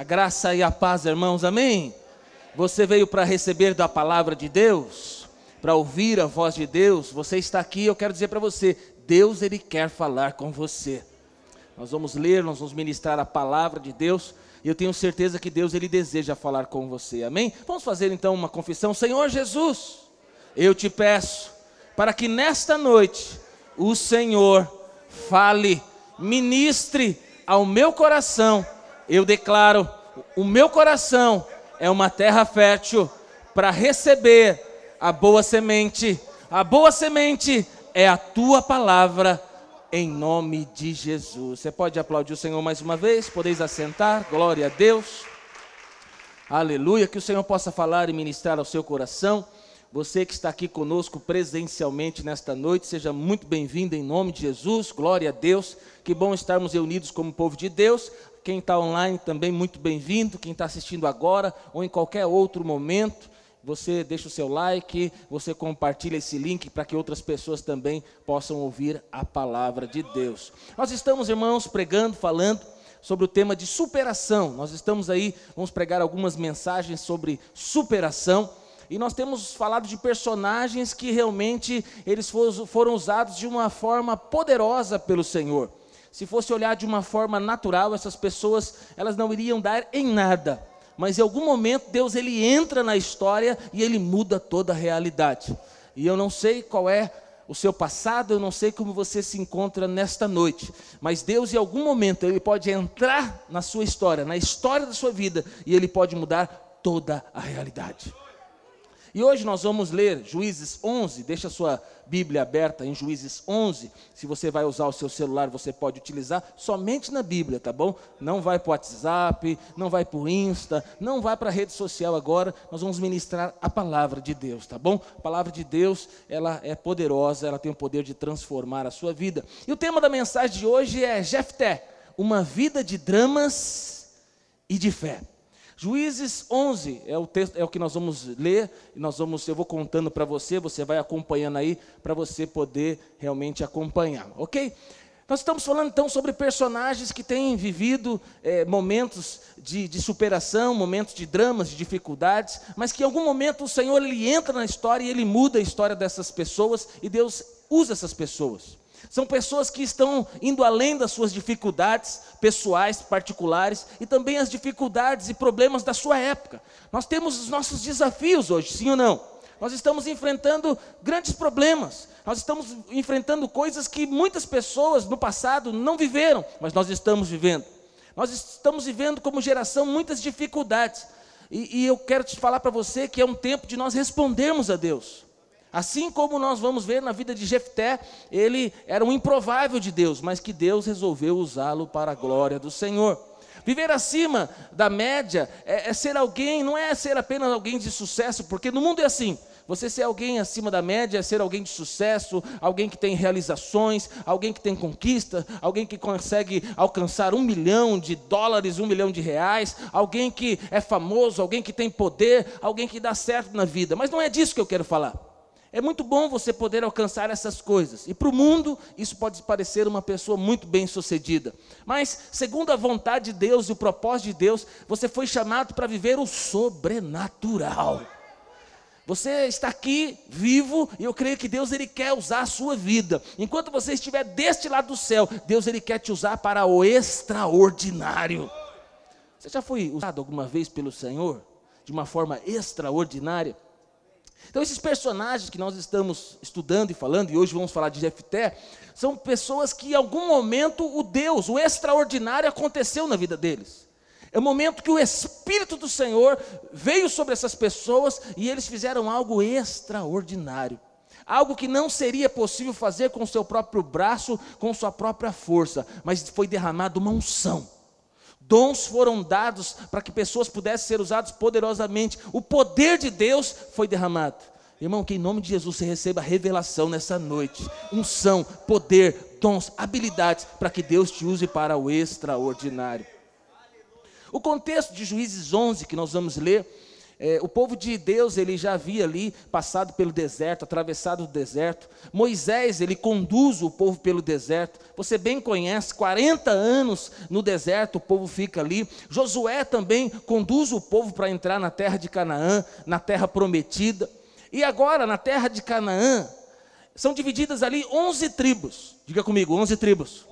A graça e a paz, irmãos, amém? Você veio para receber da palavra de Deus, para ouvir a voz de Deus. Você está aqui, eu quero dizer para você: Deus, Ele quer falar com você. Nós vamos ler, nós vamos ministrar a palavra de Deus. E eu tenho certeza que Deus, Ele deseja falar com você, amém? Vamos fazer então uma confissão. Senhor Jesus, eu te peço, para que nesta noite, o Senhor fale, ministre ao meu coração. Eu declaro: o meu coração é uma terra fértil para receber a boa semente. A boa semente é a tua palavra, em nome de Jesus. Você pode aplaudir o Senhor mais uma vez? Podeis assentar, glória a Deus. Aleluia, que o Senhor possa falar e ministrar ao seu coração. Você que está aqui conosco presencialmente nesta noite, seja muito bem-vindo em nome de Jesus, glória a Deus. Que bom estarmos reunidos como povo de Deus. Quem está online também muito bem-vindo. Quem está assistindo agora ou em qualquer outro momento, você deixa o seu like, você compartilha esse link para que outras pessoas também possam ouvir a palavra de Deus. Nós estamos, irmãos, pregando, falando sobre o tema de superação. Nós estamos aí, vamos pregar algumas mensagens sobre superação. E nós temos falado de personagens que realmente eles foram usados de uma forma poderosa pelo Senhor. Se fosse olhar de uma forma natural, essas pessoas, elas não iriam dar em nada. Mas em algum momento Deus ele entra na história e ele muda toda a realidade. E eu não sei qual é o seu passado, eu não sei como você se encontra nesta noite, mas Deus em algum momento ele pode entrar na sua história, na história da sua vida e ele pode mudar toda a realidade. E hoje nós vamos ler Juízes 11, deixa a sua Bíblia aberta em Juízes 11. Se você vai usar o seu celular, você pode utilizar somente na Bíblia, tá bom? Não vai para o WhatsApp, não vai para o Insta, não vai para a rede social agora. Nós vamos ministrar a palavra de Deus, tá bom? A palavra de Deus, ela é poderosa, ela tem o poder de transformar a sua vida. E o tema da mensagem de hoje é Jefté, uma vida de dramas e de fé. Juízes 11 é o texto, é o que nós vamos ler, e nós vamos, eu vou contando para você, você vai acompanhando aí para você poder realmente acompanhar, ok? Nós estamos falando então sobre personagens que têm vivido é, momentos de, de, superação, momentos de dramas, de dificuldades, mas que em algum momento o Senhor ele entra na história e ele muda a história dessas pessoas e Deus usa essas pessoas. São pessoas que estão indo além das suas dificuldades pessoais, particulares e também as dificuldades e problemas da sua época. Nós temos os nossos desafios hoje, sim ou não? Nós estamos enfrentando grandes problemas. Nós estamos enfrentando coisas que muitas pessoas no passado não viveram, mas nós estamos vivendo. Nós estamos vivendo como geração muitas dificuldades. E, e eu quero te falar para você que é um tempo de nós respondermos a Deus. Assim como nós vamos ver na vida de Jefté, ele era um improvável de Deus, mas que Deus resolveu usá-lo para a glória do Senhor. Viver acima da média é, é, ser alguém, não é ser apenas alguém de sucesso, porque no mundo é assim. Você ser alguém acima da média é ser alguém de sucesso, alguém que tem realizações, alguém que tem conquista, alguém que consegue alcançar um milhão de dólares, um milhão de reais, alguém que é famoso, alguém que tem poder, alguém que dá certo na vida. Mas não é disso que eu quero falar. É muito bom você poder alcançar essas coisas. E para o mundo, isso pode parecer uma pessoa muito bem sucedida. Mas, segundo a vontade de Deus e o propósito de Deus, você foi chamado para viver o sobrenatural. Você está aqui vivo e eu creio que Deus ele quer usar a sua vida. Enquanto você estiver deste lado do céu, Deus ele quer te usar para o extraordinário. Você já foi usado alguma vez pelo Senhor de uma forma extraordinária? Então, esses personagens que nós estamos estudando e falando, e hoje vamos falar de Jefté, são pessoas que em algum momento o Deus, o extraordinário aconteceu na vida deles. É o momento que o Espírito do Senhor veio sobre essas pessoas e eles fizeram algo extraordinário. Algo que não seria possível fazer com o seu próprio braço, com sua própria força, mas foi derramada uma unção Dons foram dados para que pessoas pudessem ser usadas poderosamente. O poder de Deus foi derramado. Irmão, que em nome de Jesus você receba revelação nessa noite, unção, poder, dons, habilidades, para que Deus te use para o extraordinário. O contexto de Juízes 11 que nós vamos ler é, o povo de Deus, ele já havia ali passado pelo deserto, atravessado o deserto. Moisés, ele conduz o povo pelo deserto. Você bem conhece, 40 anos no deserto o povo fica ali. Josué também conduz o povo para entrar na terra de Canaã, na terra prometida. E agora, na terra de Canaã, são divididas ali 11 tribos. Diga comigo, 11 tribos.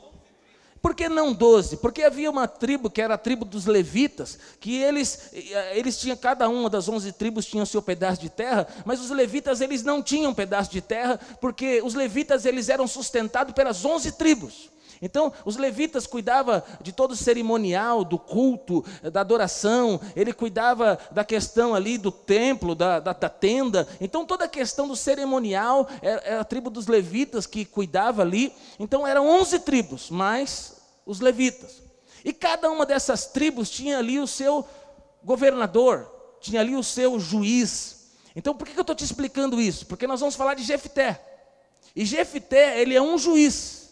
Por que não doze? Porque havia uma tribo que era a tribo dos levitas, que eles, eh, eles tinham, cada uma das onze tribos tinha o seu pedaço de terra, mas os levitas eles não tinham pedaço de terra, porque os levitas eles eram sustentados pelas onze tribos. Então, os levitas cuidavam de todo o cerimonial, do culto, da adoração, ele cuidava da questão ali do templo, da, da, da tenda. Então, toda a questão do cerimonial era, era, a tribo dos levitas que cuidava ali. Então, eram 11 tribos, mais os levitas. E cada uma dessas tribos tinha ali o seu governador, tinha ali o seu juiz. Então, por que eu estou te explicando isso? Porque nós vamos falar de Jefté. E Jefté, ele é um juiz.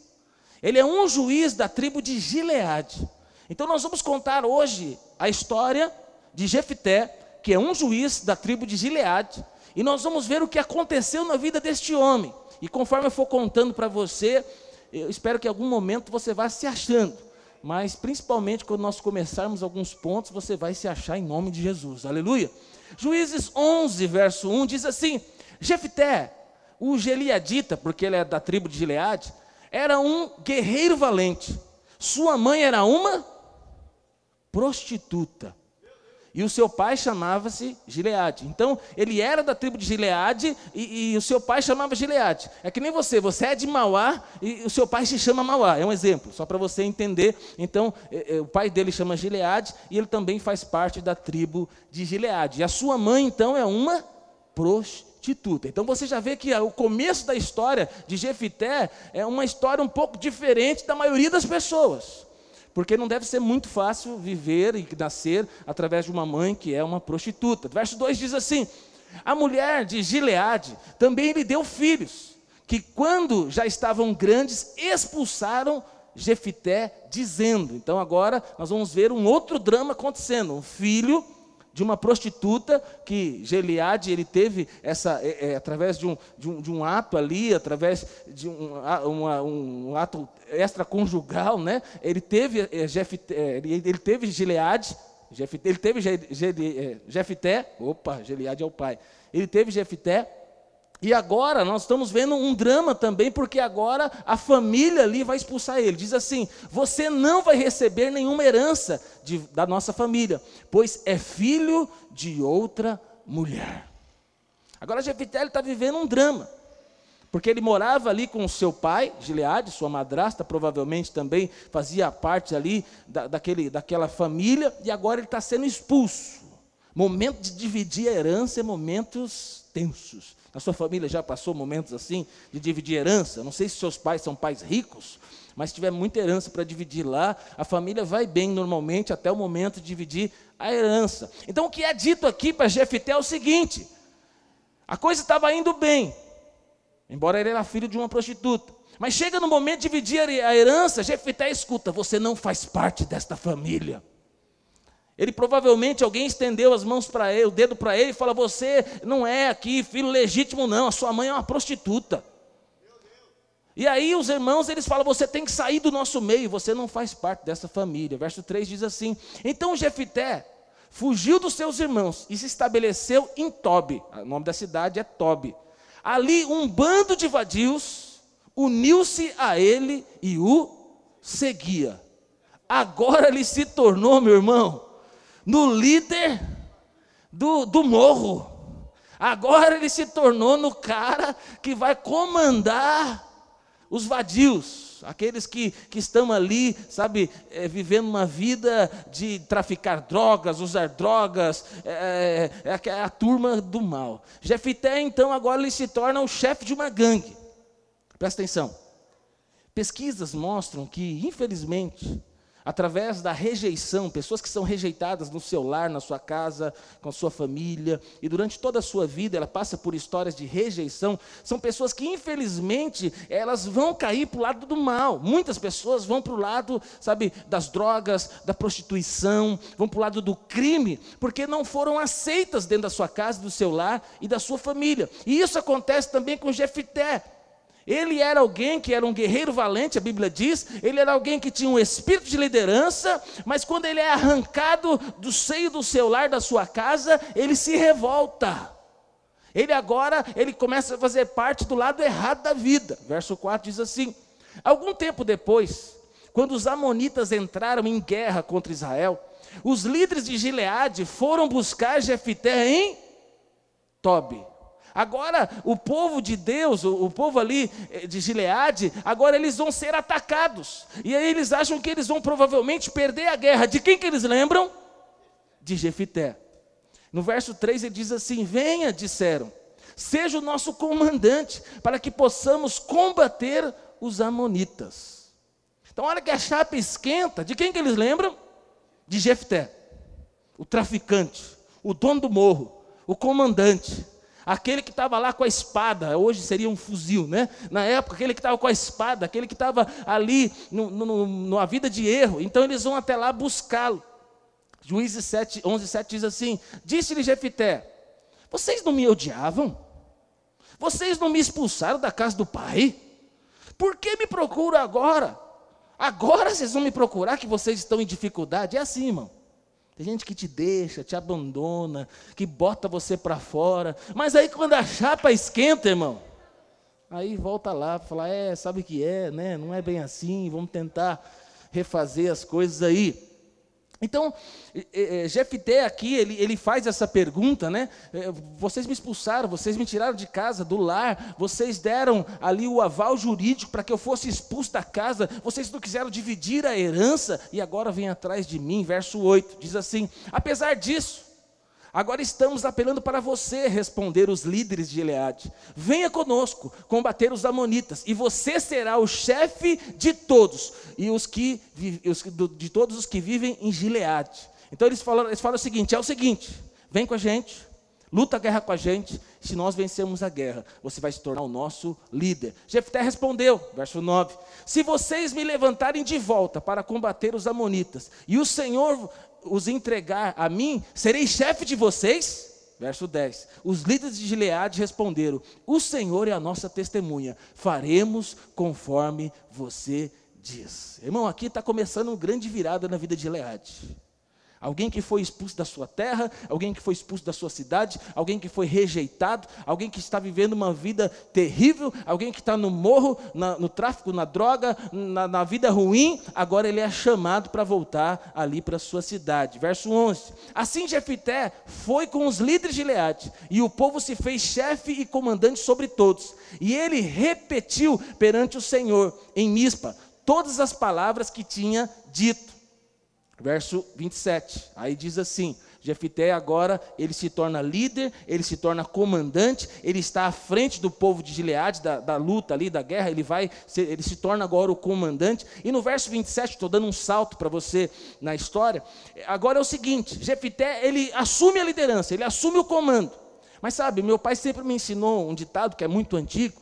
Ele é um juiz da tribo de Gileade. Então nós vamos contar hoje a história de Jefté, que é um juiz da tribo de Gileade, e nós vamos ver o que aconteceu na vida deste homem. E conforme eu for contando para você, eu espero que em algum momento você vá se achando. Mas principalmente quando nós começarmos alguns pontos, você vai se achar em nome de Jesus. Aleluia. Juízes 11, verso 1 diz assim: Jefté, o Geliadita, porque ele é da tribo de Gileade, era um guerreiro valente. Sua mãe era uma prostituta. E o seu pai chamava-se Gileade. Então, ele era da tribo de Gileade e, e, o seu pai chamava Gileade. É que nem você, você é de Mauá e o seu pai se chama Mauá. É um exemplo, só para você entender. Então, é, é, o pai dele chama Gileade e ele também faz parte da tribo de Gileade. E a sua mãe, então, é uma prostituta prostituta. Então você já vê que o começo da história de Jefité é uma história um pouco diferente da maioria das pessoas. Porque não deve ser muito fácil viver e nascer através de uma mãe que é uma prostituta. Verso 2 diz assim: A mulher de Gileade também lhe deu filhos, que quando já estavam grandes, expulsaram Jefité, dizendo. Então agora nós vamos ver um outro drama acontecendo. Um filho de uma prostituta que Geliade ele teve essa é, é, através de um, de um, de, um, ato ali, através de um, uma, um ato extraconjugal, né? Ele teve é, é ele, ele, teve Gileade, ele teve é, Jefté, opa, Geliade é o pai. Ele teve Jefté e agora nós estamos vendo um drama também, porque agora a família ali vai expulsar ele. Diz assim: Você não vai receber nenhuma herança de, da nossa família, pois é filho de outra mulher. Agora Jefité está vivendo um drama, porque ele morava ali com seu pai, Gileade, sua madrasta, provavelmente também fazia parte ali da, daquele, daquela família, e agora ele está sendo expulso. Momento de dividir a herança é momentos tensos. A sua família já passou momentos assim de dividir herança? Não sei se seus pais são pais ricos, mas se tiver muita herança para dividir lá, a família vai bem normalmente até o momento de dividir a herança. Então o que é dito aqui para Jefité é o seguinte: a coisa estava indo bem, embora ele era filho de uma prostituta. Mas chega no momento de dividir a herança, Jefité escuta: você não faz parte desta família. Ele provavelmente alguém estendeu as mãos para ele, o dedo para ele e fala: Você não é aqui filho legítimo, não, a sua mãe é uma prostituta. E aí os irmãos eles falam: Você tem que sair do nosso meio, você não faz parte dessa família. Verso 3 diz assim: Então Jefité fugiu dos seus irmãos e se estabeleceu em Tobi. O nome da cidade é Tobi. Ali um bando de vadios uniu-se a ele e o seguia. Agora ele se tornou, meu irmão, no líder do, do morro. Agora ele se tornou no cara que vai comandar os vadios, aqueles que, que estão ali, sabe, é, vivendo uma vida de traficar drogas, usar drogas, é, é, é, é a turma do mal. Jefité, então, agora ele se torna o chefe de uma gangue. Presta atenção. Pesquisas mostram que, infelizmente, através da rejeição, pessoas que são rejeitadas no seu lar, na sua casa, com a sua família, e durante toda a sua vida ela passa por histórias de rejeição, são pessoas que infelizmente elas vão cair para o lado do mal. Muitas pessoas vão para o lado, sabe, das drogas, da prostituição, vão para o lado do crime, porque não foram aceitas dentro da sua casa, do seu lar e da sua família. E isso acontece também com Jefité. Ele era alguém que era um guerreiro valente, a Bíblia diz, ele era alguém que tinha um espírito de liderança, mas quando ele é arrancado do seio do seu lar, da sua casa, ele se revolta. Ele agora, ele começa a fazer parte do lado errado da vida. Verso 4 diz assim: Algum tempo depois, quando os amonitas entraram em guerra contra Israel, os líderes de Gileade foram buscar Jefité em Tobi. Agora, o povo de Deus, o, povo ali eh, de Gileade, agora eles vão ser atacados. E aí eles acham que eles vão provavelmente perder a guerra. De quem que eles lembram? De Jefité. No verso 3 ele diz assim: Venha, disseram, seja o nosso comandante, para que possamos combater os amonitas. Então, olha que a chapa esquenta, de quem que eles lembram? De Jefté, o traficante, o dono do morro, o comandante. Aquele que estava lá com a espada, hoje seria um fuzil, né? Na época, aquele que estava com a espada, aquele que estava ali no, no, numa vida de erro. Então eles vão até lá buscá-lo. Juízes 7, 11, 7 diz assim: Disse-lhe Jefité: Vocês não me odiavam? Vocês não me expulsaram da casa do pai? Por que me procuram agora? Agora vocês vão me procurar que vocês estão em dificuldade? É assim, irmão. Tem gente que te deixa, te abandona, que bota você para fora. Mas aí quando a chapa esquenta, irmão, aí volta lá para falar, é, sabe o que é, né? Não é bem assim, vamos tentar refazer as coisas aí. Então, Jefté aqui, ele, ele faz essa pergunta, né? É, vocês me expulsaram, vocês me tiraram de casa, do lar, vocês deram ali o aval jurídico para que eu fosse expulso da casa, vocês não quiseram dividir a herança e agora vem atrás de mim. Verso 8 diz assim: apesar disso, Agora estamos apelando para você, responder os líderes de Gileade. Venha conosco combater os amonitas, e você será o chefe de todos, e os que de todos os que vivem em Gileade. Então eles falam, eles falam o seguinte: é o seguinte, vem com a gente, luta a guerra com a gente, se nós vencermos a guerra, você vai se tornar o nosso líder. Jefté respondeu, verso 9: Se vocês me levantarem de volta para combater os amonitas, e o Senhor os entregar a mim, serei chefe de vocês? Verso 10: Os líderes de Gileade responderam: O Senhor é a nossa testemunha, faremos conforme você diz. Irmão, aqui está começando uma grande virada na vida de Gileade. Alguém que foi expulso da sua terra, alguém que foi expulso da sua cidade, alguém que foi rejeitado, alguém que está vivendo uma vida terrível, alguém que está no morro, na, no tráfico, na droga, na, na vida ruim, agora ele é chamado para voltar ali para a sua cidade. Verso 11: Assim Jefité foi com os líderes de Leade, e o povo se fez chefe e comandante sobre todos, e ele repetiu perante o Senhor, em Mispa, todas as palavras que tinha dito. Verso 27, aí diz assim: Jefité agora ele se torna líder, ele se torna comandante, ele está à frente do povo de Gileade, da, da luta ali, da guerra, ele vai, ele se torna agora o comandante. E no verso 27, estou dando um salto para você na história. Agora é o seguinte: Jefité ele assume a liderança, ele assume o comando. Mas sabe, meu pai sempre me ensinou um ditado que é muito antigo,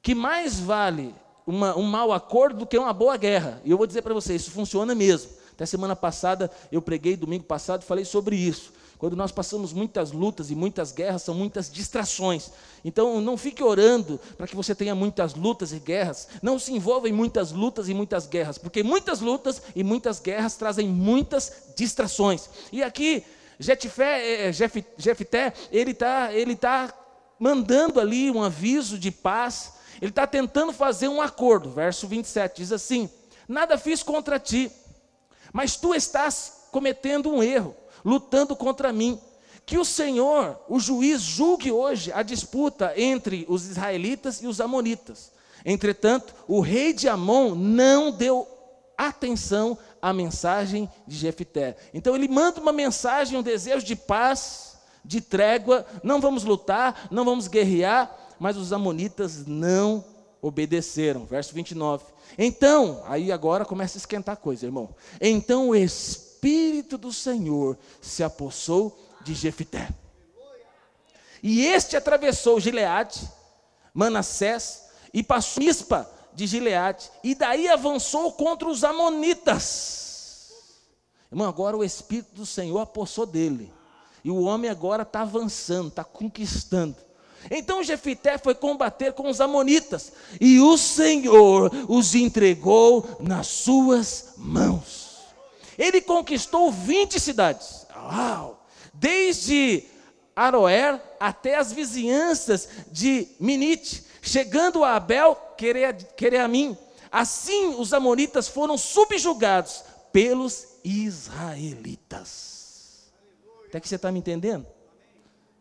que mais vale uma, um mau acordo do que uma boa guerra. E eu vou dizer para você, isso funciona mesmo. Até semana passada eu preguei, domingo passado, falei sobre isso. Quando nós passamos muitas lutas e muitas guerras, são muitas distrações. Então não fique orando para que você tenha muitas lutas e guerras. Não se envolva em muitas lutas e muitas guerras, porque muitas lutas e muitas guerras trazem muitas distrações. E aqui, Jefté, eh, Jefté ele está ele tá mandando ali um aviso de paz. Ele está tentando fazer um acordo. Verso 27 diz assim: Nada fiz contra ti mas tu estás cometendo um erro, lutando contra mim. Que o Senhor, o juiz, julgue hoje a disputa entre os israelitas e os amonitas. Entretanto, o rei de Amon não deu atenção à mensagem de Jefté. Então ele manda uma mensagem, um desejo de paz, de trégua, não vamos lutar, não vamos guerrear, mas os amonitas não obedeceram. Verso 29. Então, aí agora começa a esquentar a coisa, irmão. Então o Espírito do Senhor se apossou de Jefité. E este atravessou Gileade, Manassés, e passou Mispa de Gileade, e daí avançou contra os Amonitas. Irmão, agora o Espírito do Senhor apossou dele. E o homem agora está avançando, está conquistando. Então Jefité foi combater com os amonitas, e o Senhor os entregou nas suas mãos. Ele conquistou 20 cidades. Uau! Desde Aroer até as vizinhanças de Minite, chegando a Abel, Quereamim. Assim os amonitas foram subjugados pelos israelitas. Até que você está me entendendo?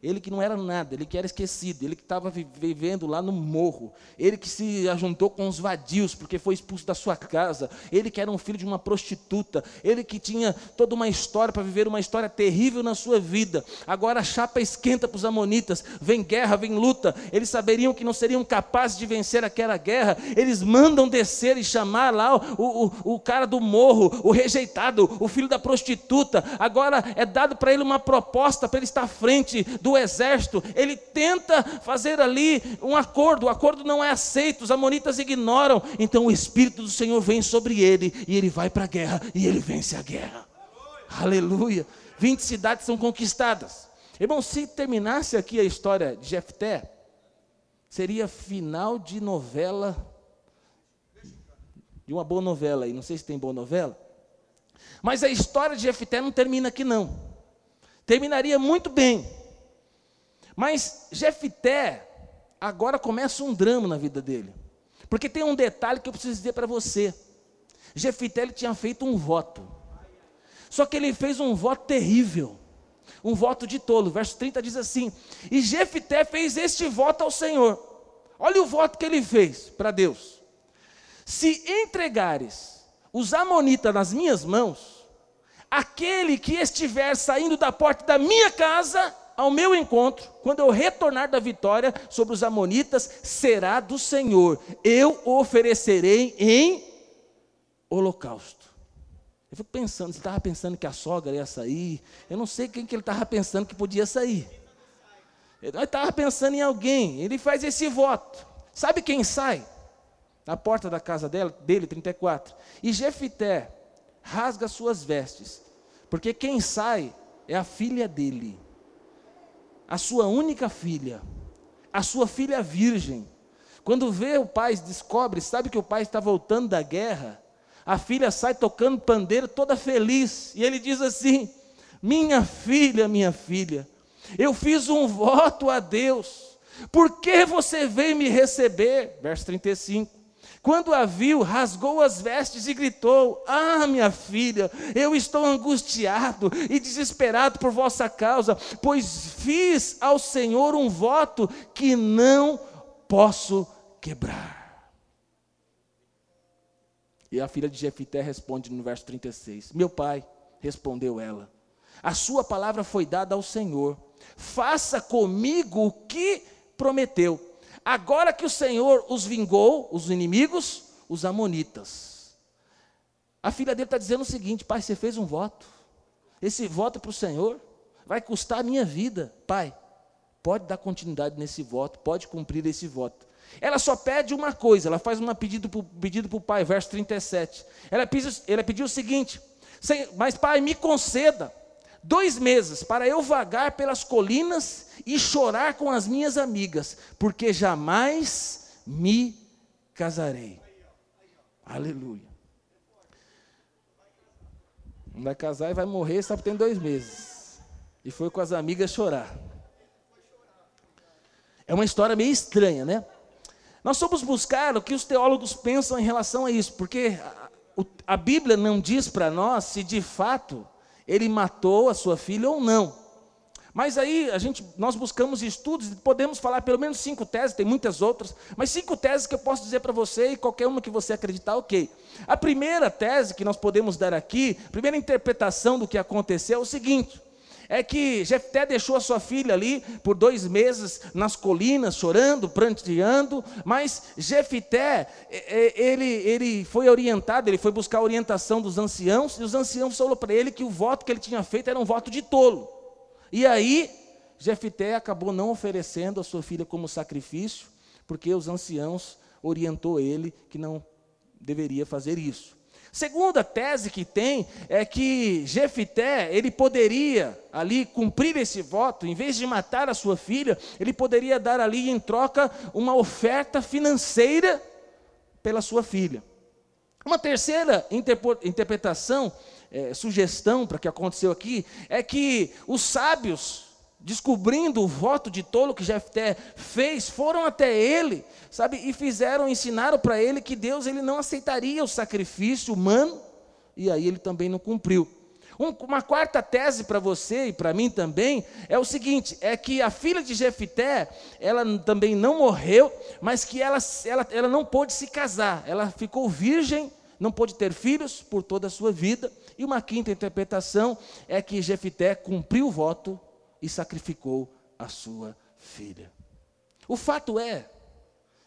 Ele que não era nada, ele que era esquecido, ele que estava vivendo lá no morro, ele que se ajuntou com os vadios porque foi expulso da sua casa, ele que era um filho de uma prostituta, ele que tinha toda uma história para viver uma história terrível na sua vida. Agora a chapa esquenta para os amonitas, vem guerra, vem luta. Eles saberiam que não seriam capazes de vencer aquela guerra, eles mandam descer e chamar lá o, o, o cara do morro, o rejeitado, o filho da prostituta. Agora é dado para ele uma proposta para ele estar à frente do do exército, ele tenta fazer ali um acordo, o acordo não é aceito, os amonitas ignoram, então o Espírito do Senhor vem sobre ele, e ele vai para a guerra, e ele vence a guerra. Aleluia! 20 cidades são conquistadas. Irmão, se terminasse aqui a história de Jefté, seria final de novela, de uma boa novela aí, não sei se tem boa novela, mas a história de Jefté não termina aqui não. Terminaria muito bem, mas Jefité, agora começa um drama na vida dele. Porque tem um detalhe que eu preciso dizer para você. Jefité tinha feito um voto. Só que ele fez um voto terrível. Um voto de tolo. Verso 30 diz assim: E Jefité fez este voto ao Senhor. Olha o voto que ele fez para Deus. Se entregares os amonitas nas minhas mãos, aquele que estiver saindo da porta da minha casa ao meu encontro, quando eu retornar da vitória sobre os Amonitas, será do Senhor. Eu oferecerei em holocausto. Eu fico pensando, ele estava pensando que a sogra ia sair. Eu não sei quem que ele estava pensando que podia sair. Ele estava pensando em alguém. Ele faz esse voto. Sabe quem sai? Na porta da casa dela, dele, 34. E Jefité rasga suas vestes. Porque quem sai é a filha dele a sua única filha, a sua filha virgem. Quando vê o pai, descobre, sabe que o pai está voltando da guerra, a filha sai tocando pandeiro toda feliz, e ele diz assim: Minha filha, minha filha, eu fiz um voto a Deus, por que você veio me receber? Verso 35. Quando a viu, rasgou as vestes e gritou: Ah, minha filha, eu estou angustiado e desesperado por vossa causa, pois fiz ao Senhor um voto que não posso quebrar. E a filha de Jefité responde no verso 36: Meu pai, respondeu ela, a sua palavra foi dada ao Senhor, faça comigo o que prometeu. Agora que o Senhor os vingou, os inimigos, os amonitas. A filha dele está dizendo o seguinte: Pai, você fez um voto. Esse voto para o Senhor vai custar a minha vida. Pai, pode dar continuidade nesse voto, pode cumprir esse voto. Ela só pede uma coisa, ela faz um pedido para o pai, verso 37. Ela pediu, ela pediu o seguinte: Mas, pai, me conceda dois meses para eu vagar pelas colinas e chorar com as minhas amigas, porque jamais me casarei. Aleluia. Não vai casar e vai morrer porque tem dois meses. E foi com as amigas chorar. É uma história meio estranha, né? Nós fomos buscar o que os teólogos pensam em relação a isso, porque a, a Bíblia não diz para nós se de fato ele matou a sua filha ou não. Mas aí a gente, nós buscamos estudos, podemos falar pelo menos cinco teses, tem muitas outras, mas cinco teses que eu posso dizer para você e qualquer uma que você acreditar, ok. A primeira tese que nós podemos dar aqui, primeira interpretação do que aconteceu é o seguinte: é que Jefté deixou a sua filha ali por dois meses nas colinas, chorando, pranteando, mas Jefté, ele, ele foi orientado, ele foi buscar a orientação dos anciãos, e os anciãos falaram para ele que o voto que ele tinha feito era um voto de tolo. E aí, Jefté acabou não oferecendo a sua filha como sacrifício, porque os anciãos orientou ele que não deveria fazer isso. Segunda tese que tem é que Jefité, ele poderia ali cumprir esse voto, em vez de matar a sua filha, ele poderia dar ali em troca uma oferta financeira pela sua filha. Uma terceira interpretação, é, sugestão para o que aconteceu aqui, é que os sábios descobrindo o voto de tolo que Jefté fez, foram até ele, sabe, e fizeram, ensinaram para ele que Deus ele não aceitaria o sacrifício humano, e aí ele também não cumpriu. Um, uma quarta tese para você e para mim também é o seguinte: é que a filha de Jefité, ela também não morreu, mas que ela, ela, ela não pôde se casar, ela ficou virgem, não pôde ter filhos por toda a sua vida. E uma quinta interpretação é que Jefité cumpriu o voto e sacrificou a sua filha. O fato é,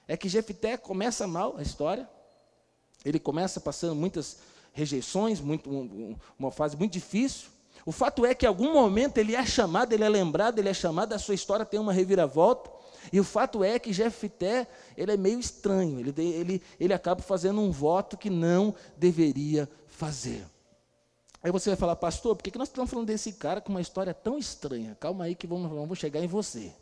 é que Jefité começa mal a história, ele começa passando muitas rejeições, muito, um, uma fase muito difícil. O fato é que em algum momento ele é chamado, ele é lembrado, ele é chamado, a sua história tem uma reviravolta. E o fato é que Jefité, ele é meio estranho, ele, ele, ele acaba fazendo um voto que não deveria fazer. Aí você vai falar, pastor, por que, que nós estamos falando desse cara com uma história tão estranha? Calma aí que vamos, vamos chegar em você.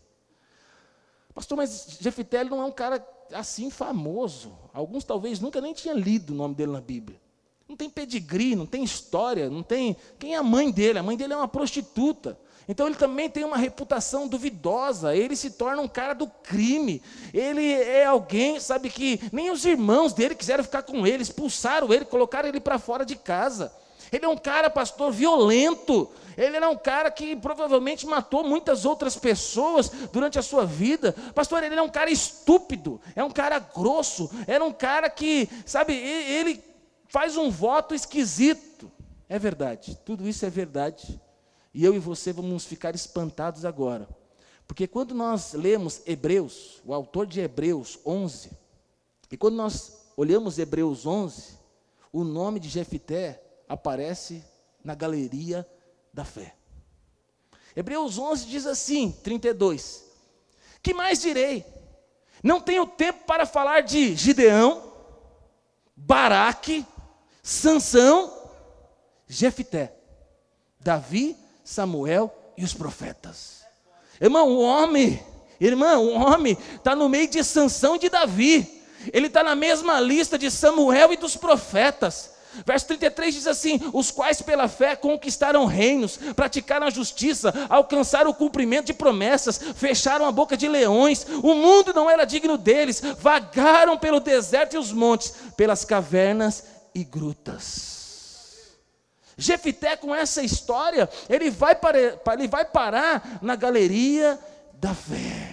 Pastor, mas Jefité não é um cara assim famoso. Alguns talvez nunca nem tinham lido o nome dele na Bíblia. Não tem pedigree, não tem história, não tem. Quem é a mãe dele? A mãe dele é uma prostituta. Então ele também tem uma reputação duvidosa. Ele se torna um cara do crime. Ele é alguém, sabe, que nem os irmãos dele quiseram ficar com ele, expulsaram ele, colocaram ele para fora de casa. Ele é um cara, pastor, violento. Ele era um cara que provavelmente matou muitas outras pessoas durante a sua vida. Pastor, ele é um cara estúpido, é um cara grosso, era um cara que, sabe, ele faz um voto esquisito. É verdade, tudo isso é verdade. E eu e você vamos ficar espantados agora. Porque quando nós lemos Hebreus, o autor de Hebreus 11, e quando nós olhamos Hebreus 11, o nome de Jefité aparece na galeria da fé. Hebreus 11 diz assim, 32: Que mais direi? Não tenho tempo para falar de Gideão, Baraque, Sansão, Jefité, Davi, Samuel e os profetas. Irmão, o homem, irmão, o homem está no meio de Sansão e de Davi. Ele está na mesma lista de Samuel e dos profetas. Verso 33 diz assim: Os quais pela fé conquistaram reinos, praticaram a justiça, alcançaram o cumprimento de promessas, fecharam a boca de leões, o mundo não era digno deles, vagaram pelo deserto e os montes, pelas cavernas e grutas. Jefité, com essa história, ele vai, para, ele vai parar na galeria da fé.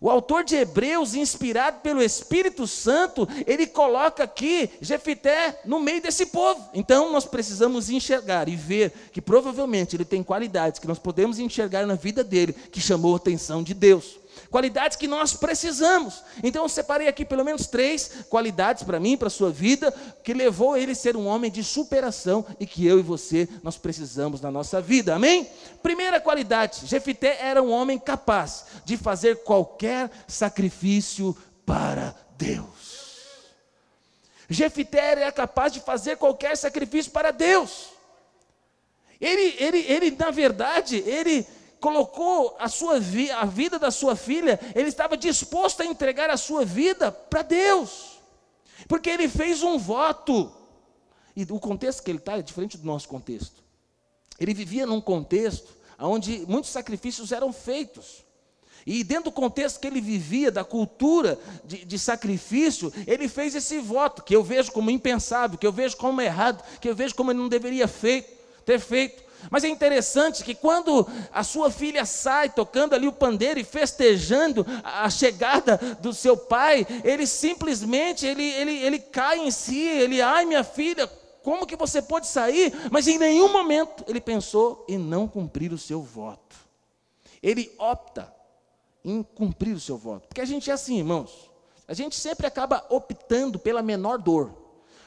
O autor de Hebreus, inspirado pelo Espírito Santo, ele coloca aqui Jefité no meio desse povo. Então nós precisamos enxergar e ver que provavelmente ele tem qualidades que nós podemos enxergar na vida dele que chamou a atenção de Deus qualidades que nós precisamos. Então eu separei aqui pelo menos três qualidades para mim, para a sua vida, que levou ele a ser um homem de superação e que eu e você nós precisamos na nossa vida. Amém? Primeira qualidade, Jefité era um homem capaz de fazer qualquer sacrifício para Deus. Jefité era capaz de fazer qualquer sacrifício para Deus. Ele, ele, ele, na verdade, ele colocou a, sua vi, a vida da sua filha, ele estava disposto a entregar a sua vida para Deus, porque ele fez um voto. E o contexto que ele está é diferente do nosso contexto. Ele vivia num contexto onde muitos sacrifícios eram feitos. E dentro do contexto que ele vivia, da cultura de, de, sacrifício, ele fez esse voto, que eu vejo como impensável, que eu vejo como errado, que eu vejo como ele não deveria feito, ter feito. Mas é interessante que quando a sua filha sai tocando ali o pandeiro e festejando a chegada do seu pai, ele simplesmente ele, ele, ele cai em si, ele, ai minha filha, como que você pode sair? Mas em nenhum momento ele pensou em não cumprir o seu voto. Ele opta em cumprir o seu voto. Porque a gente é assim, irmãos. A gente sempre acaba optando pela menor dor.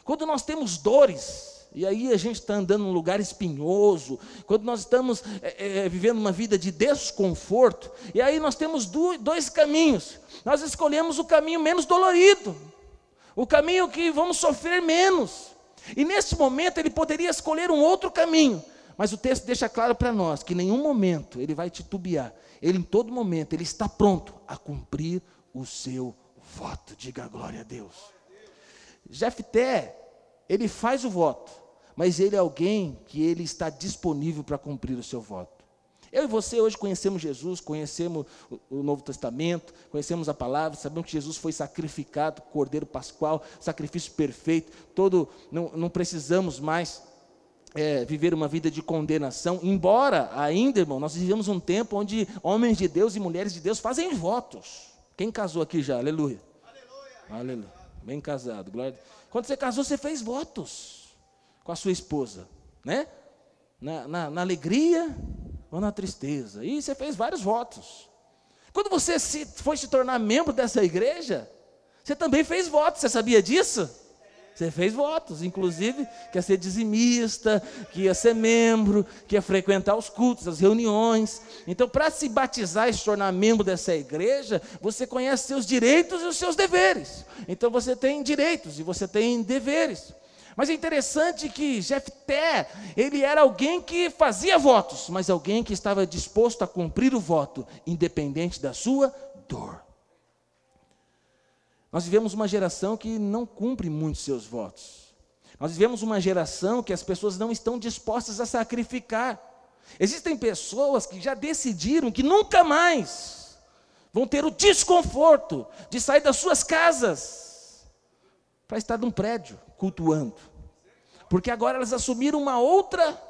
Quando nós temos dores, e aí a gente está andando num lugar espinhoso, quando nós estamos é, é, vivendo uma vida de desconforto, e aí nós temos dois caminhos. Nós escolhemos o caminho menos dolorido, o caminho que vamos sofrer menos. E nesse momento ele poderia escolher um outro caminho, mas o texto deixa claro para nós que em nenhum momento ele vai titubear. Ele em todo momento ele está pronto a cumprir o seu voto. Diga glória a Deus. Jefté, ele faz o voto, mas ele é alguém que ele está disponível para cumprir o seu voto. Eu e você hoje conhecemos Jesus, conhecemos o Novo Testamento, conhecemos a palavra, sabemos que Jesus foi sacrificado, Cordeiro Pascual, sacrifício perfeito, todo, não, não precisamos mais é, viver uma vida de condenação, embora ainda, irmão, nós vivemos um tempo onde homens de Deus e mulheres de Deus fazem votos. Quem casou aqui já? Aleluia. Aleluia. Bem casado. Glória. Quando você casou, você fez votos com a sua esposa, né? Na, na, na alegria ou na tristeza. E você fez vários votos. Quando você se, foi se tornar membro dessa igreja, você também fez votos. Você sabia disso? Você fez votos, inclusive que ia ser dizimista, que ia ser membro, que ia frequentar os cultos, as reuniões. Então, para se batizar e se tornar membro dessa igreja, você conhece seus direitos e os seus deveres. Então, você tem direitos e você tem deveres. Mas é interessante que Jefté, ele era alguém que fazia votos, mas alguém que estava disposto a cumprir o voto, independente da sua dor. Nós vivemos uma geração que não cumpre muito seus votos. Nós vivemos uma geração que as pessoas não estão dispostas a sacrificar. Existem pessoas que já decidiram que nunca mais vão ter o desconforto de sair das suas casas para estar num prédio cultuando. Porque agora elas assumiram uma outra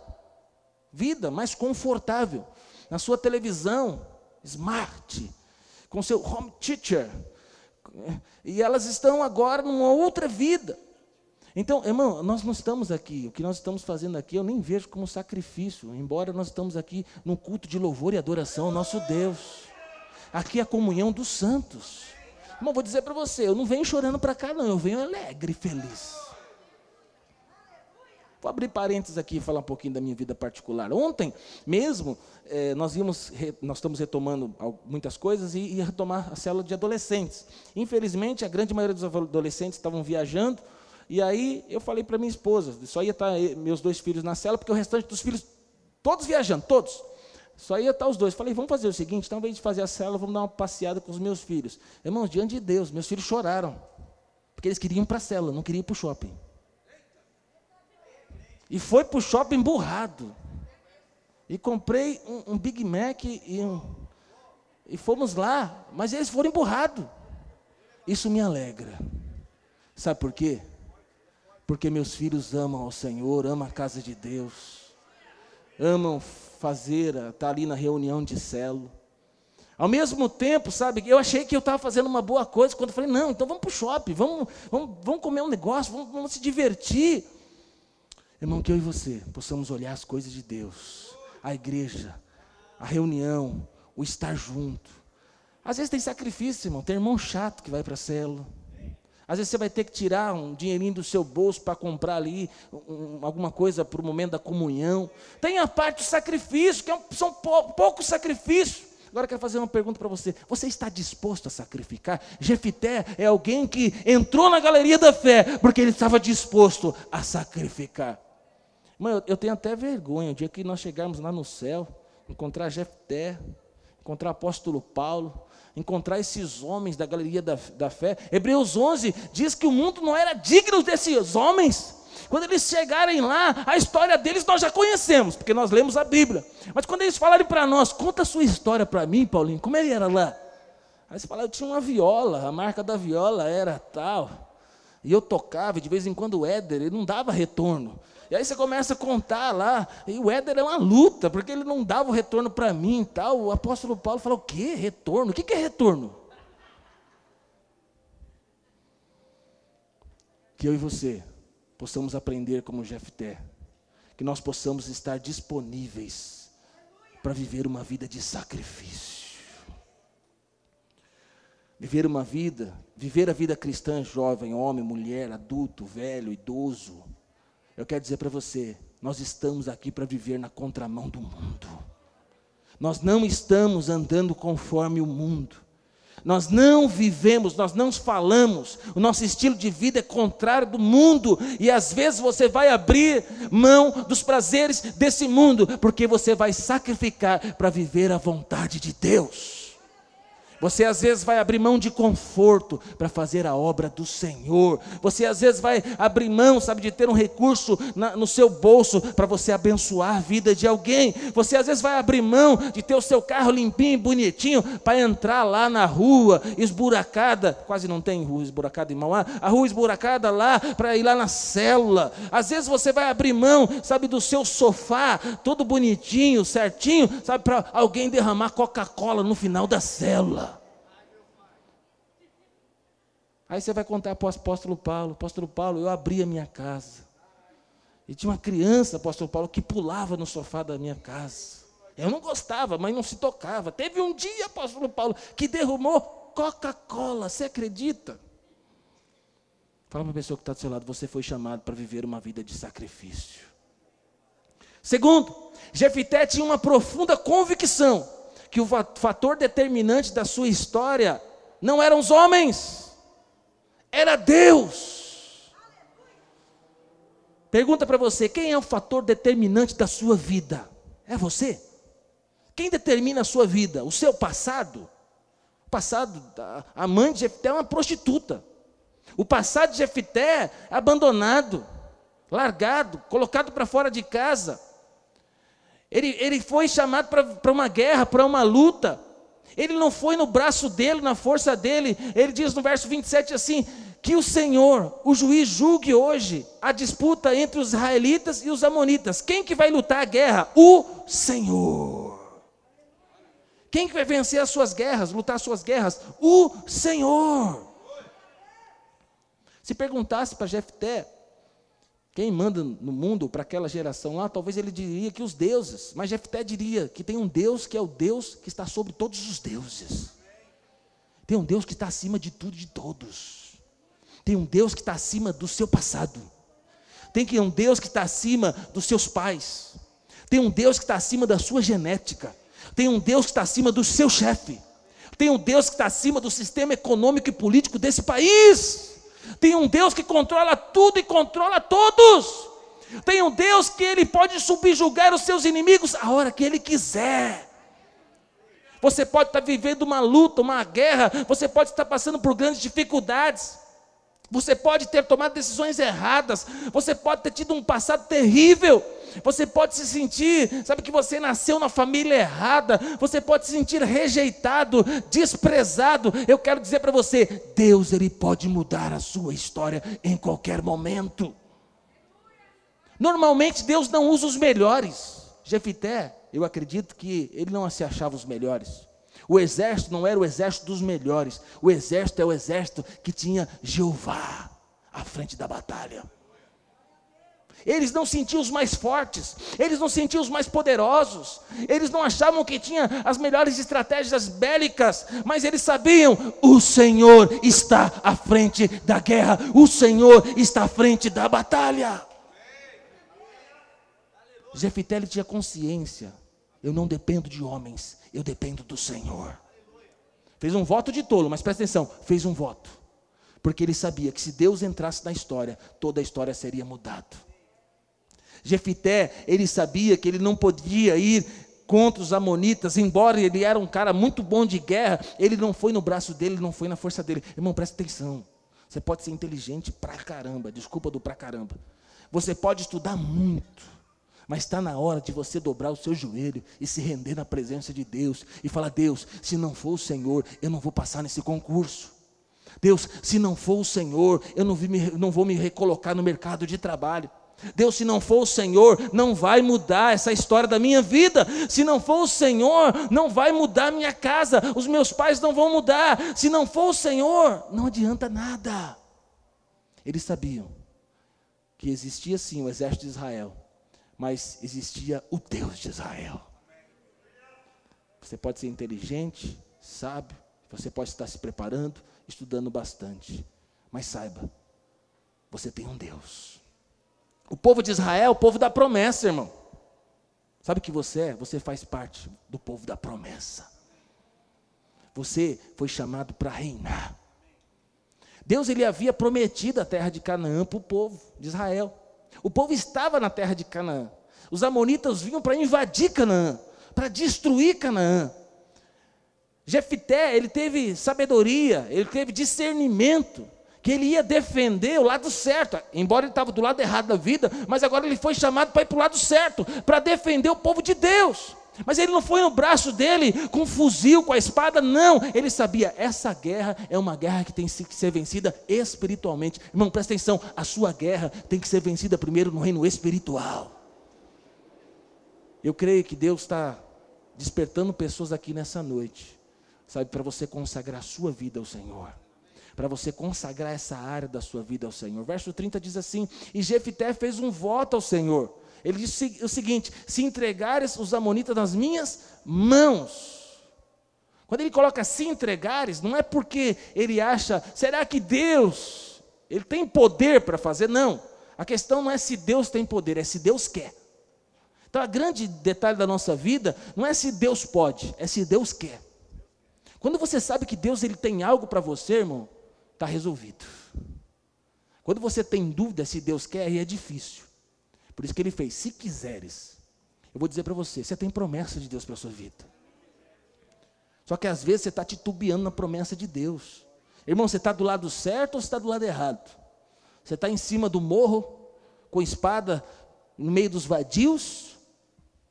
vida mais confortável. Na sua televisão, smart, com seu home teacher, e elas estão agora numa outra vida. Então, irmão, nós não estamos aqui, o que nós estamos fazendo aqui, eu nem vejo como sacrifício, embora nós estamos aqui num culto de louvor e adoração ao nosso Deus. Aqui é a comunhão dos santos. Irmão, vou dizer para você, eu não venho chorando para cá, não, eu venho alegre, feliz. Vou abrir parênteses aqui e falar um pouquinho da minha vida particular. Ontem mesmo, eh, nós, íamos, nós estamos retomando muitas coisas e ia retomar a célula de adolescentes. Infelizmente, a grande maioria dos adolescentes estavam viajando, e aí eu falei para minha esposa, só ia estar meus dois filhos na célula, porque o restante dos filhos, todos viajando, todos. Só ia estar os dois. Falei, vamos fazer o seguinte, então, ao invés de fazer a célula, vamos dar uma passeada com os meus filhos. Irmãos, diante de Deus, meus filhos choraram, porque eles queriam ir para a célula, não queriam ir para o shopping. E foi para o shopping burrado. E comprei um, um Big Mac e, um, e fomos lá, mas eles foram emburrados. Isso me alegra. Sabe por quê? Porque meus filhos amam ao Senhor, amam a casa de Deus, amam fazer, estar tá ali na reunião de celo. Ao mesmo tempo, sabe, eu achei que eu estava fazendo uma boa coisa, quando eu falei, não, então vamos para o shopping, vamos, vamos, vamos comer um negócio, vamos, vamos se divertir. Irmão, que eu e você possamos olhar as coisas de Deus, a igreja, a reunião, o estar junto. Às vezes tem sacrifício, irmão. Tem irmão chato que vai para a célula. Às vezes você vai ter que tirar um dinheirinho do seu bolso para comprar ali um, alguma coisa para o momento da comunhão. Tem a parte do sacrifício, que é são pou, poucos sacrifícios. Agora eu quero fazer uma pergunta para você. Você está disposto a sacrificar? Jefité é alguém que entrou na galeria da fé porque ele estava disposto a sacrificar. Mãe, eu, tenho até vergonha, o dia que nós chegarmos lá no céu, encontrar Jefté, encontrar apóstolo Paulo, encontrar esses homens da galeria da, da fé. Hebreus 11 diz que o mundo não era digno desses homens. Quando eles chegarem lá, a história deles nós já conhecemos, porque nós lemos a Bíblia. Mas quando eles falarem para nós, conta a sua história para mim, Paulinho, como ele era lá? Aí você fala, eu tinha uma viola, a marca da viola era tal. E eu tocava, e de vez em quando o Éder, ele não dava retorno. E aí você começa a contar lá, e o Éder é uma luta, porque ele não dava o retorno para mim e tal. O apóstolo Paulo falou: o quê? Retorno? O que é retorno? Que eu e você possamos aprender como Jefté, que nós possamos estar disponíveis para viver uma vida de sacrifício. Viver uma vida, viver a vida cristã, jovem, homem, mulher, adulto, velho, idoso. Eu quero dizer para você, nós estamos aqui para viver na contramão do mundo. Nós não estamos andando conforme o mundo. Nós não vivemos, nós não falamos, o nosso estilo de vida é contrário do mundo, e às vezes você vai abrir mão dos prazeres desse mundo, porque você vai sacrificar para viver a vontade de Deus. Você às vezes vai abrir mão de conforto para fazer a obra do Senhor. Você às vezes vai abrir mão, sabe, de ter um recurso na, no seu bolso para você abençoar a vida de alguém. Você às vezes vai abrir mão de ter o seu carro limpinho e bonitinho para entrar lá na rua esburacada. Quase não tem rua esburacada em Mauá. A rua esburacada lá para ir lá na célula. Às vezes você vai abrir mão, sabe, do seu sofá todo bonitinho, certinho, sabe, para alguém derramar Coca-Cola no final da célula. Aí você vai contar para o apóstolo Paulo: Apóstolo Paulo, eu abri a minha casa. E tinha uma criança, apóstolo Paulo, que pulava no sofá da minha casa. Eu não gostava, mas não se tocava. Teve um dia, apóstolo Paulo, que derrumou Coca-Cola. Você acredita? Fala para a pessoa que está do seu lado: você foi chamado para viver uma vida de sacrifício. Segundo, Jefité tinha uma profunda convicção que o fator determinante da sua história não eram os homens era Deus. Pergunta para você: quem é o fator determinante da sua vida? É você? Quem determina a sua vida? O seu passado? O passado, a mãe de Jefté é uma prostituta. O passado de Jefté é abandonado, largado, colocado para fora de casa. Ele, ele foi chamado para uma guerra, para uma luta. Ele não foi no braço dele, na força dele. Ele diz no verso 27 assim: que o Senhor, o juiz, julgue hoje a disputa entre os israelitas e os amonitas. Quem que vai lutar a guerra? O Senhor. Quem que vai vencer as suas guerras, lutar as suas guerras? O Senhor. Se perguntasse para Jefté, quem manda no mundo para aquela geração lá, talvez ele diria que os deuses, mas Jefté diria que tem um Deus que é o Deus que está sobre todos os deuses. Tem um Deus que está acima de tudo e de todos. Tem um Deus que está acima do seu passado. Tem um Deus que está acima dos seus pais. Tem um Deus que está acima da sua genética. Tem um Deus que está acima do seu chefe. Tem um Deus que está acima do sistema econômico e político desse país. Tem um Deus que controla tudo e controla todos. Tem um Deus que ele pode subjugar os seus inimigos a hora que ele quiser. Você pode estar vivendo uma luta, uma guerra, você pode estar passando por grandes dificuldades. Você pode ter tomado decisões erradas, você pode ter tido um passado terrível, você pode se sentir, sabe que você nasceu na família errada, você pode se sentir rejeitado, desprezado. Eu quero dizer para você, Deus ele pode mudar a sua história em qualquer momento. Normalmente Deus não usa os melhores. Jefité, eu acredito que ele não se achava os melhores. O exército não era o exército dos melhores. O exército é o exército que tinha Jeová à frente da batalha. Eles não sentiam os mais fortes, eles não sentiam os mais poderosos, eles não achavam que tinha as melhores estratégias bélicas, mas eles sabiam: o Senhor está à frente da guerra, o Senhor está à frente da batalha. Jefité tinha consciência: eu não dependo de homens, eu dependo do Senhor. Fez um voto de tolo, mas presta atenção, fez um voto. Porque ele sabia que se Deus entrasse na história, toda a história seria mudada. Jefité, ele sabia que ele não podia ir contra os amonitas, embora ele era um cara muito bom de guerra, ele não foi no braço dele, não foi na força dele. Irmão, presta atenção. Você pode ser inteligente pra caramba, desculpa do pra caramba. Você pode estudar muito mas está na hora de você dobrar o seu joelho e se render na presença de Deus e falar: Deus, se não for o Senhor, eu não vou passar nesse concurso. Deus, se não for o Senhor, eu não, não vou me recolocar no mercado de trabalho. Deus, se não for o Senhor, não vai mudar essa história da minha vida. Se não for o Senhor, não vai mudar minha casa. Os meus pais não vão mudar. Se não for o Senhor, não adianta nada. Eles sabiam que existia sim o exército de Israel, mas existia o Deus de Israel. Você pode ser inteligente, sábio, você pode estar se preparando, estudando bastante, mas saiba, você tem um Deus. O povo de Israel é o povo da promessa, irmão. Sabe o que você é? Você faz parte do povo da promessa. Você foi chamado para reinar. Deus ele havia prometido a terra de Canaã para o povo de Israel. O povo estava na terra de Canaã. Os amonitas vinham para invadir Canaã, para destruir Canaã. Jefité, ele teve sabedoria, ele teve discernimento, que ele ia defender o lado certo, embora ele estava do lado errado da vida, mas agora ele foi chamado para ir para o lado certo, para defender o povo de Deus. Mas ele não foi no braço dele com um fuzil, com a espada, não. Ele sabia, essa guerra é uma guerra que tem que ser vencida espiritualmente. Irmão, presta atenção, a sua guerra tem que ser vencida primeiro no reino espiritual. Eu creio que Deus está despertando pessoas aqui nessa noite, sabe, para você consagrar a sua vida ao Senhor. Para você consagrar essa área da sua vida ao Senhor. Verso 30 diz assim: E Jefité fez um voto ao Senhor ele disse o seguinte: se entregares os amonitas nas minhas mãos. Quando ele coloca se entregares, não é porque ele acha, será que Deus, ele tem poder para fazer? Não. A questão não é se Deus tem poder, é se Deus quer. Então, a grande detalhe da nossa vida não é se Deus pode, é se Deus quer. Quando você sabe que Deus ele tem algo para você, irmão, está resolvido. Quando você tem dúvida se Deus quer, aí é difícil. Por isso que ele fez: se quiseres. Eu vou dizer para você: você tem promessa de Deus para a sua vida. Só que às vezes você está titubeando na promessa de Deus. Irmão, você está do lado certo ou você está do lado errado? Você está em cima do morro, com espada, no meio dos vadios?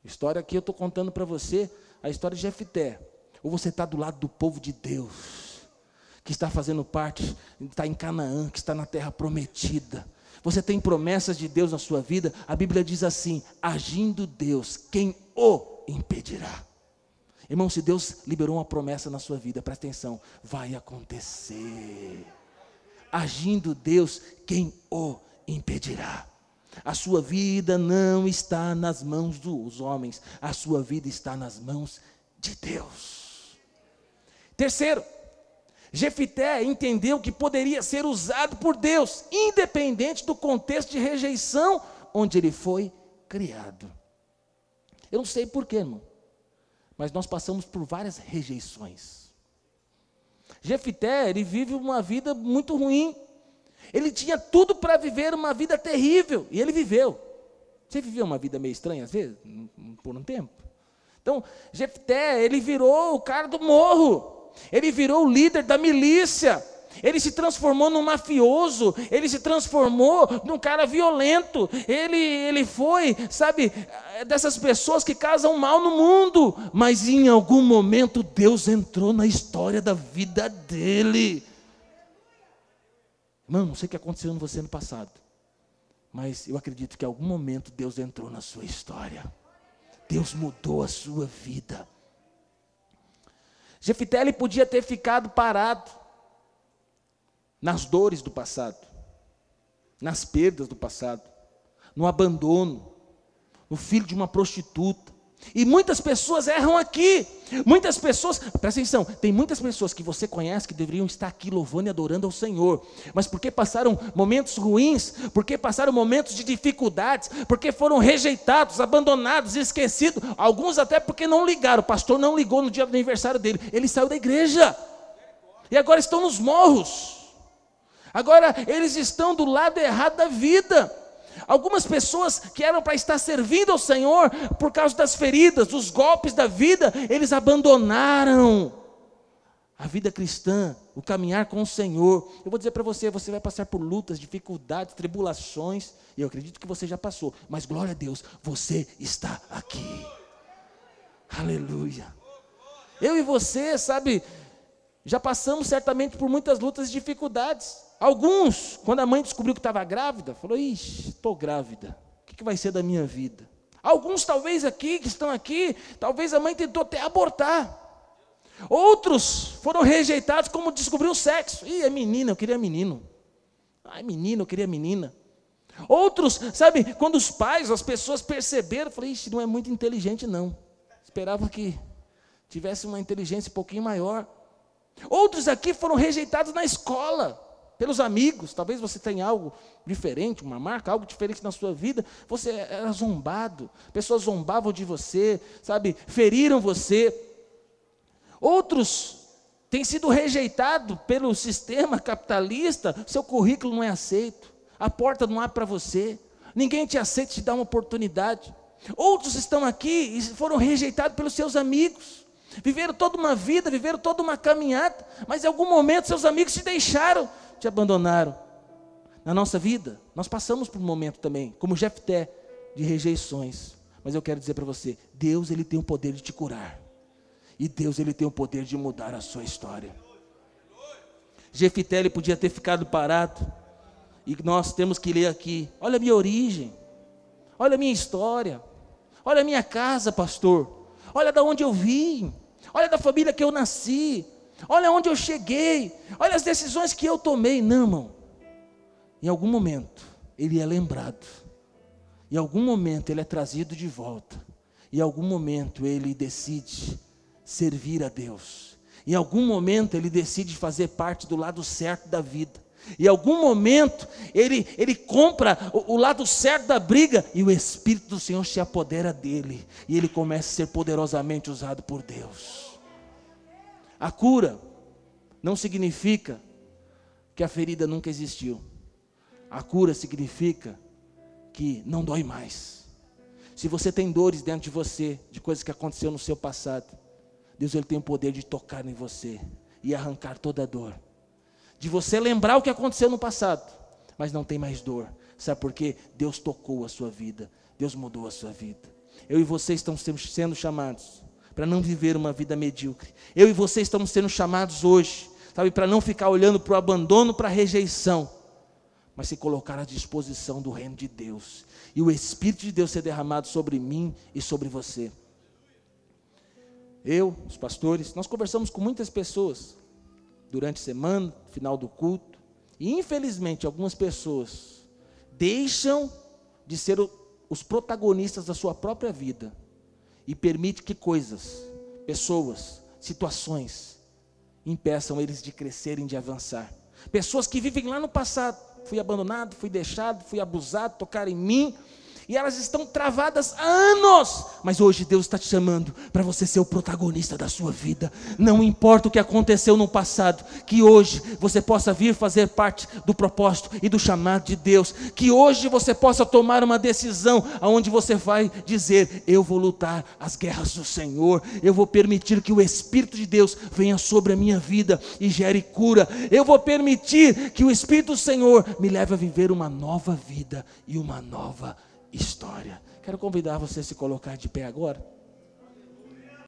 História que eu estou contando para você, a história de Jefté. Ou você está do lado do povo de Deus, que está fazendo parte, está em Canaã, que está na terra prometida você tem promessas de Deus na sua vida, a Bíblia diz assim: agindo Deus, quem o impedirá? Irmão, se Deus liberou uma promessa na sua vida, presta atenção, vai acontecer. Agindo Deus, quem o impedirá? A sua vida não está nas mãos dos homens, a sua vida está nas mãos de Deus. Terceiro, Jefité entendeu que poderia ser usado por Deus, independente do contexto de rejeição onde ele foi criado. Eu não sei porquê, irmão, mas nós passamos por várias rejeições. Jefité, ele vive uma vida muito ruim. Ele tinha tudo para viver uma vida terrível, e ele viveu. Você viveu uma vida meio estranha às vezes, por um tempo? Então, Jefté, ele virou o cara do morro ele virou o líder da milícia, ele se transformou num mafioso, ele se transformou num cara violento, ele, ele foi, sabe, dessas pessoas que causam mal no mundo, mas em algum momento Deus entrou na história da vida dele. Mano, não sei o que aconteceu com você no passado, mas eu acredito que em algum momento Deus entrou na sua história, Deus mudou a sua vida. Jefité podia ter ficado parado nas dores do passado, nas perdas do passado, no abandono, no filho de uma prostituta, e muitas pessoas erram aqui. Muitas pessoas, presta atenção, tem muitas pessoas que você conhece que deveriam estar aqui louvando e adorando ao Senhor, mas porque passaram momentos ruins, porque passaram momentos de dificuldades, porque foram rejeitados, abandonados, esquecidos, alguns até porque não ligaram, o pastor não ligou no dia do aniversário dele, ele saiu da igreja, e agora estão nos morros, agora eles estão do lado errado da vida. Algumas pessoas que eram para estar servindo ao Senhor, por causa das feridas, dos golpes da vida, eles abandonaram a vida cristã, o caminhar com o Senhor. Eu vou dizer para você: você vai passar por lutas, dificuldades, tribulações, e eu acredito que você já passou, mas glória a Deus, você está aqui. Aleluia. Eu e você, sabe, já passamos certamente por muitas lutas e dificuldades. Alguns, quando a mãe descobriu que estava grávida, falou: Ixi, estou grávida, o que, que vai ser da minha vida? Alguns, talvez aqui, que estão aqui, talvez a mãe tentou até abortar. Outros foram rejeitados como descobriu o sexo. Ih, é menina, eu queria menino. Ai, menino, eu queria menina. Outros, sabe, quando os pais, as pessoas perceberam, falei, Ixi, não é muito inteligente, não. Esperava que tivesse uma inteligência um pouquinho maior. Outros aqui foram rejeitados na escola, pelos amigos. Talvez você tenha algo diferente, uma marca, algo diferente na sua vida. Você era zombado, pessoas zombavam de você, sabe, feriram você. Outros têm sido rejeitados pelo sistema capitalista, seu currículo não é aceito, a porta não abre para você, ninguém te aceita, te dá uma oportunidade. Outros estão aqui e foram rejeitados pelos seus amigos. Viveram toda uma vida, viveram toda uma caminhada, mas em algum momento seus amigos te deixaram, te abandonaram. Na nossa vida, nós passamos por um momento também, como Jefté, de rejeições. Mas eu quero dizer para você, Deus ele tem o poder de te curar. E Deus ele tem o poder de mudar a sua história. Jefté ele podia ter ficado parado. E nós temos que ler aqui, olha a minha origem. Olha a minha história. Olha a minha casa, pastor. Olha da onde eu vim. Olha da família que eu nasci. Olha onde eu cheguei. Olha as decisões que eu tomei. Não, irmão. Em algum momento, ele é lembrado. Em algum momento, ele é trazido de volta. Em algum momento, ele decide servir a Deus. Em algum momento, ele decide fazer parte do lado certo da vida. Em algum momento, ele, ele compra o, o, lado certo da briga e o Espírito do Senhor se apodera dele. E ele começa a ser poderosamente usado por Deus. A cura não significa que a ferida nunca existiu. A cura significa que não dói mais. Se você tem dores dentro de você, de coisas que aconteceram no seu passado, Deus ele tem o poder de tocar em você e arrancar toda a dor de você lembrar o que aconteceu no passado, mas não tem mais dor. Sabe por quê? Deus tocou a sua vida, Deus mudou a sua vida. Eu e você estamos sendo chamados para não viver uma vida medíocre. Eu e você estamos sendo chamados hoje, sabe, para não ficar olhando para o abandono, para a rejeição, mas se colocar à disposição do reino de Deus e o Espírito de Deus ser derramado sobre mim e sobre você. Eu, os pastores, nós conversamos com muitas pessoas durante a semana, final do culto. E infelizmente algumas pessoas deixam de ser os protagonistas da sua própria vida e permite que coisas, pessoas, situações impeçam eles de crescerem, de avançar. Pessoas que vivem lá no passado, fui abandonado, fui deixado, fui abusado, tocaram em mim, e elas estão travadas há anos. Mas hoje Deus está te chamando para você ser o protagonista da sua vida. Não importa o que aconteceu no passado, que hoje você possa vir fazer parte do propósito e do chamado de Deus. Que hoje você possa tomar uma decisão aonde você vai dizer: Eu vou lutar as guerras do Senhor. Eu vou permitir que o Espírito de Deus venha sobre a minha vida e gere cura. Eu vou permitir que o Espírito do Senhor me leve a viver uma nova vida e uma nova vida história. Quero convidar você a se colocar de pé agora.